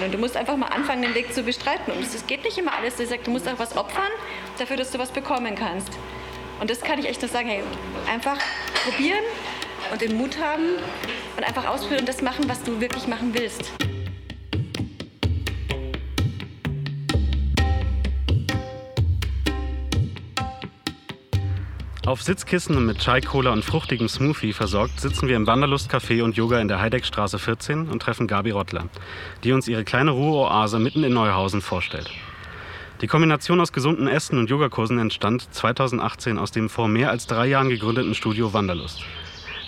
sein. Und du musst einfach mal anfangen, den Weg zu bestreiten. Und es geht nicht immer alles. Du musst auch was opfern, dafür, dass du was bekommen kannst. Und das kann ich echt nur sagen, hey, einfach probieren und den Mut haben und einfach ausprobieren und das machen, was du wirklich machen willst. Auf Sitzkissen mit Chai Cola und fruchtigem Smoothie versorgt, sitzen wir im Wanderlust Café und Yoga in der Heideckstraße 14 und treffen Gabi Rottler, die uns ihre kleine Ruheoase mitten in Neuhausen vorstellt. Die Kombination aus gesunden Essen und Yogakursen entstand 2018 aus dem vor mehr als drei Jahren gegründeten Studio Wanderlust.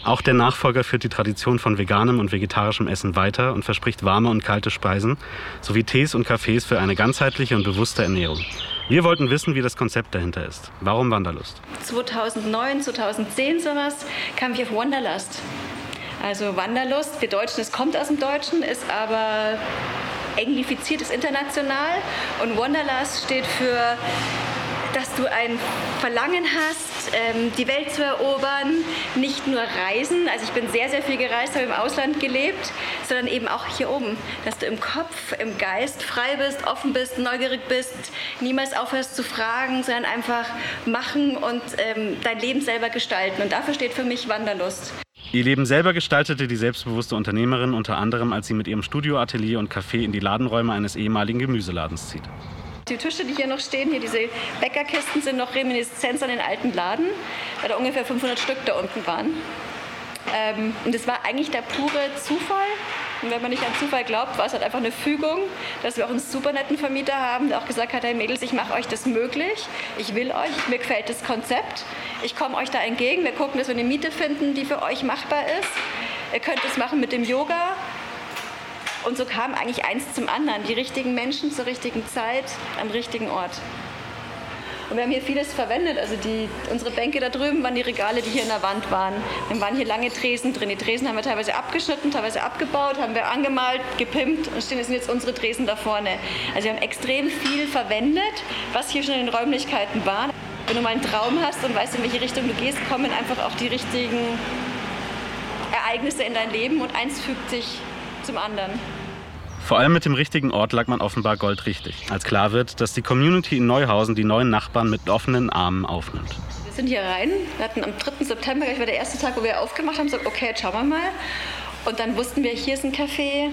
Auch der Nachfolger führt die Tradition von veganem und vegetarischem Essen weiter und verspricht warme und kalte Speisen sowie Tees und Kaffees für eine ganzheitliche und bewusste Ernährung. Wir wollten wissen, wie das Konzept dahinter ist. Warum Wanderlust? 2009, 2010 sowas kam ich auf Wanderlust. Also Wanderlust, wir Deutschen, es kommt aus dem Deutschen, ist aber englifiziert, ist international. Und Wanderlust steht für dass du ein Verlangen hast, ähm, die Welt zu erobern, nicht nur reisen. Also ich bin sehr, sehr viel gereist, habe im Ausland gelebt, sondern eben auch hier oben, dass du im Kopf, im Geist frei bist, offen bist, neugierig bist, niemals aufhörst zu fragen, sondern einfach machen und ähm, dein Leben selber gestalten. Und dafür steht für mich Wanderlust. Ihr Leben selber gestaltete die selbstbewusste Unternehmerin unter anderem, als sie mit ihrem Studioatelier und Café in die Ladenräume eines ehemaligen Gemüseladens zieht. Die Tische, die hier noch stehen, hier diese Bäckerkisten, sind noch Reminiszenz an den alten Laden, weil da ungefähr 500 Stück da unten waren. Ähm, und es war eigentlich der pure Zufall. Und wenn man nicht an Zufall glaubt, war es halt einfach eine Fügung, dass wir auch einen super netten Vermieter haben, der auch gesagt hat, hey Mädels, ich mache euch das möglich, ich will euch, mir gefällt das Konzept, ich komme euch da entgegen, wir gucken, dass wir eine Miete finden, die für euch machbar ist. Ihr könnt es machen mit dem Yoga, und so kam eigentlich eins zum anderen. Die richtigen Menschen zur richtigen Zeit am richtigen Ort. Und wir haben hier vieles verwendet. Also die, unsere Bänke da drüben waren die Regale, die hier in der Wand waren. Dann waren hier lange Tresen drin. Die Tresen haben wir teilweise abgeschnitten, teilweise abgebaut, haben wir angemalt, gepimpt und stehen jetzt unsere Tresen da vorne. Also wir haben extrem viel verwendet, was hier schon in den Räumlichkeiten war. Wenn du mal einen Traum hast und weißt, in welche Richtung du gehst, kommen einfach auch die richtigen Ereignisse in dein Leben und eins fügt sich zum anderen. Vor allem mit dem richtigen Ort lag man offenbar goldrichtig, als klar wird, dass die Community in Neuhausen die neuen Nachbarn mit offenen Armen aufnimmt. Wir sind hier rein, wir hatten am 3. September, ich war der erste Tag, wo wir aufgemacht haben, gesagt, okay, jetzt schauen wir mal. Und dann wussten wir, hier ist ein Café,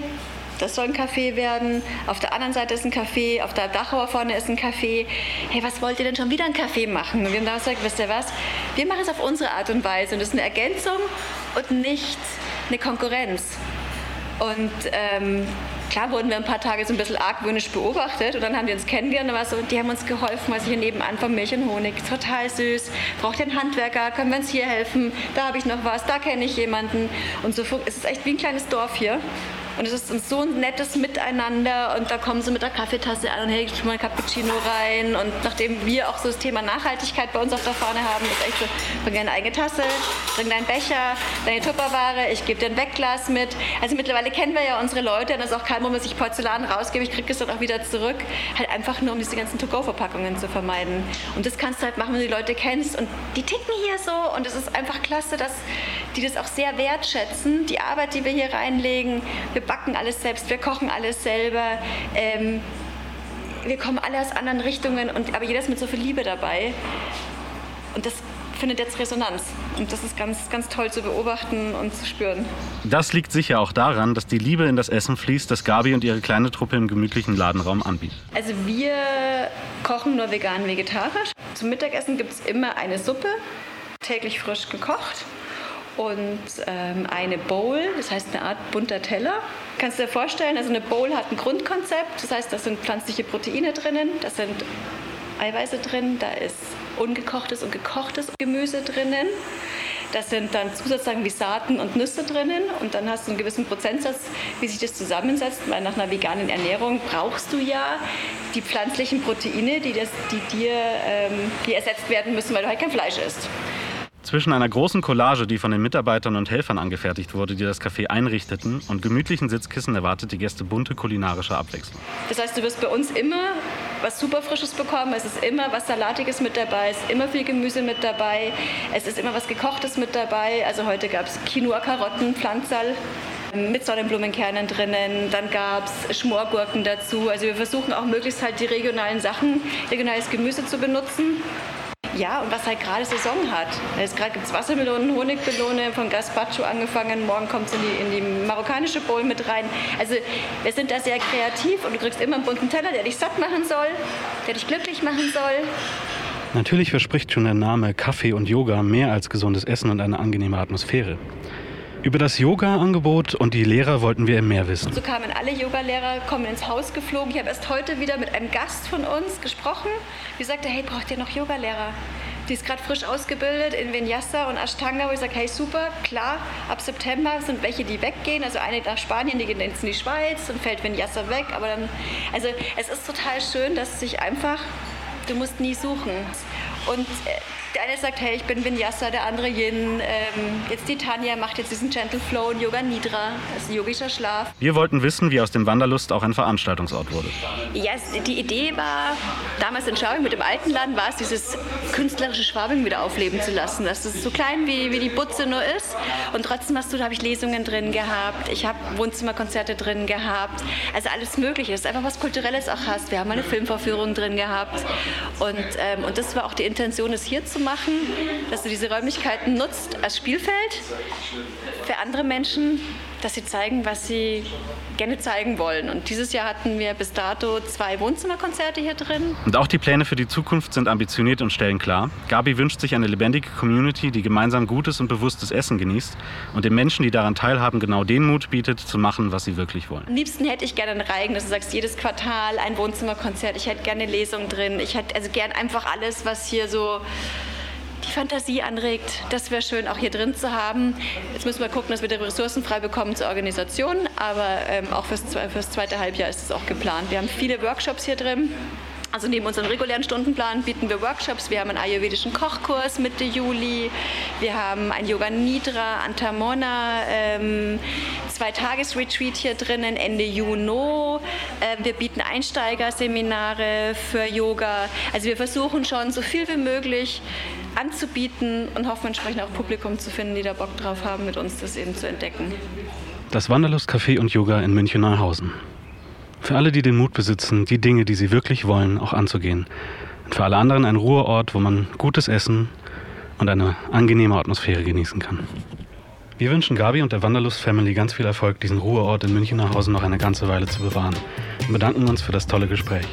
das soll ein Café werden. Auf der anderen Seite ist ein Café, auf der Dachauer vorne ist ein Café. Hey, was wollt ihr denn schon wieder ein Café machen? Und wir haben damals gesagt, wisst ihr was? Wir machen es auf unsere Art und Weise. Und das ist eine Ergänzung und nicht eine Konkurrenz. Und ähm, klar wurden wir ein paar Tage so ein bisschen argwöhnisch beobachtet und dann haben die uns kennengelernt und war so, die haben uns geholfen, also hier nebenan von Milch und Honig, total süß, braucht ihr einen Handwerker, können wir uns hier helfen, da habe ich noch was, da kenne ich jemanden. Und so, es ist echt wie ein kleines Dorf hier und es ist so ein nettes Miteinander und da kommen sie mit der Kaffeetasse an und hey, ich mal Cappuccino rein. Und nachdem wir auch so das Thema Nachhaltigkeit bei uns auf der Fahne haben, ist echt so, bring deine eigene Tasse, bring deinen Becher, deine Tupperware, ich gebe dir ein Wegglas mit. Also mittlerweile kennen wir ja unsere Leute und es ist auch kein Moment, dass ich Porzellan rausgebe, ich kriege es dann auch wieder zurück. Halt einfach nur, um diese ganzen To-Go-Verpackungen zu vermeiden. Und das kannst du halt machen, wenn du die Leute kennst und die ticken hier so und es ist einfach klasse, dass die das auch sehr wertschätzen, die Arbeit, die wir hier reinlegen. Wir backen alles selbst, wir kochen alles selber. Ähm, wir kommen alle aus anderen Richtungen, und, aber jeder ist mit so viel Liebe dabei. Und das findet jetzt Resonanz. Und das ist ganz, ganz toll zu beobachten und zu spüren. Das liegt sicher auch daran, dass die Liebe in das Essen fließt, das Gabi und ihre kleine Truppe im gemütlichen Ladenraum anbietet. Also wir kochen nur vegan vegetarisch. Zum Mittagessen gibt es immer eine Suppe, täglich frisch gekocht und ähm, eine Bowl, das heißt eine Art bunter Teller. Kannst du dir vorstellen, also eine Bowl hat ein Grundkonzept, das heißt, da sind pflanzliche Proteine drinnen, da sind Eiweiße drin, da ist ungekochtes und gekochtes Gemüse drinnen. Da sind dann Zusatzsachen wie Saaten und Nüsse drinnen und dann hast du einen gewissen Prozentsatz, wie sich das zusammensetzt, weil nach einer veganen Ernährung brauchst du ja die pflanzlichen Proteine, die, das, die dir ähm, die ersetzt werden müssen, weil du halt kein Fleisch isst. Zwischen einer großen Collage, die von den Mitarbeitern und Helfern angefertigt wurde, die das Café einrichteten, und gemütlichen Sitzkissen erwartet die Gäste bunte kulinarische Abwechslung. Das heißt, du wirst bei uns immer was super Frisches bekommen. Es ist immer was Salatiges mit dabei, es ist immer viel Gemüse mit dabei, es ist immer was Gekochtes mit dabei. Also heute gab es Quinoa, Karotten, Pflanzerl mit Sonnenblumenkernen drinnen. Dann gab es Schmorgurken dazu. Also wir versuchen auch möglichst halt die regionalen Sachen, regionales Gemüse zu benutzen. Ja, und was halt gerade Saison hat. Jetzt gerade gibt es Wassermelonen, Honigmelone, von Gazpacho angefangen. Morgen kommt es in die, in die marokkanische Bowl mit rein. Also wir sind da sehr kreativ und du kriegst immer einen bunten Teller, der dich satt machen soll, der dich glücklich machen soll. Natürlich verspricht schon der Name Kaffee und Yoga mehr als gesundes Essen und eine angenehme Atmosphäre. Über das Yoga-Angebot und die Lehrer wollten wir mehr wissen. So kamen alle Yogalehrer, kommen ins Haus geflogen. Ich habe erst heute wieder mit einem Gast von uns gesprochen. Die sagte, hey, braucht ihr noch Yogalehrer? Die ist gerade frisch ausgebildet in Vinyasa und Ashtanga, wo ich sage, hey super, klar, ab September sind welche, die weggehen. Also eine nach Spanien, die geht jetzt in die Schweiz und fällt Vinyasa weg. Aber dann, also es ist total schön, dass sich einfach, du musst nie suchen. Und äh, der eine sagt, hey, ich bin Vinyasa, der andere Yin. Ähm, jetzt die Tanja macht jetzt diesen Gentle Flow und Yoga Nidra, das ist ein yogischer Schlaf. Wir wollten wissen, wie aus dem Wanderlust auch ein Veranstaltungsort wurde. Ja, die Idee war, damals in Schwabing mit dem alten Land war es, dieses künstlerische Schwabing wieder aufleben zu lassen. Dass es so klein wie, wie die Butze nur ist. Und trotzdem hast du, da habe ich Lesungen drin gehabt, ich habe Wohnzimmerkonzerte drin gehabt. Also alles Mögliche. Das ist einfach was Kulturelles auch hast. Wir haben eine Filmvorführung drin gehabt. Und, ähm, und das war auch die Intention, es hier zu machen, dass du diese Räumlichkeiten nutzt als Spielfeld für andere Menschen, dass sie zeigen, was sie gerne zeigen wollen. Und dieses Jahr hatten wir bis dato zwei Wohnzimmerkonzerte hier drin. Und auch die Pläne für die Zukunft sind ambitioniert und stellen klar. Gabi wünscht sich eine lebendige Community, die gemeinsam gutes und bewusstes Essen genießt und den Menschen, die daran teilhaben, genau den Mut bietet, zu machen, was sie wirklich wollen. Am liebsten hätte ich gerne einen Reigen, dass du sagst, jedes Quartal ein Wohnzimmerkonzert. Ich hätte gerne eine Lesung drin. Ich hätte also gern einfach alles, was hier so die Fantasie anregt. Das wäre schön, auch hier drin zu haben. Jetzt müssen wir gucken, dass wir die Ressourcen frei bekommen zur Organisation, aber ähm, auch fürs, fürs zweite Halbjahr ist es auch geplant. Wir haben viele Workshops hier drin. Also neben unserem regulären Stundenplan bieten wir Workshops. Wir haben einen ayurvedischen Kochkurs Mitte Juli. Wir haben ein Yoga Nidra Antamona, ähm, zwei Tagesretreat hier drinnen Ende Juni. Äh, wir bieten Einsteigerseminare für Yoga. Also wir versuchen schon so viel wie möglich anzubieten und hoffen entsprechend auch Publikum zu finden, die da Bock drauf haben, mit uns das eben zu entdecken. Das Wanderlust-Café und Yoga in München-Neuhausen. Für alle, die den Mut besitzen, die Dinge, die sie wirklich wollen, auch anzugehen. Und für alle anderen ein Ruheort, wo man gutes Essen und eine angenehme Atmosphäre genießen kann. Wir wünschen Gabi und der Wanderlust Family ganz viel Erfolg, diesen Ruheort in München-Neuhausen noch eine ganze Weile zu bewahren und bedanken uns für das tolle Gespräch.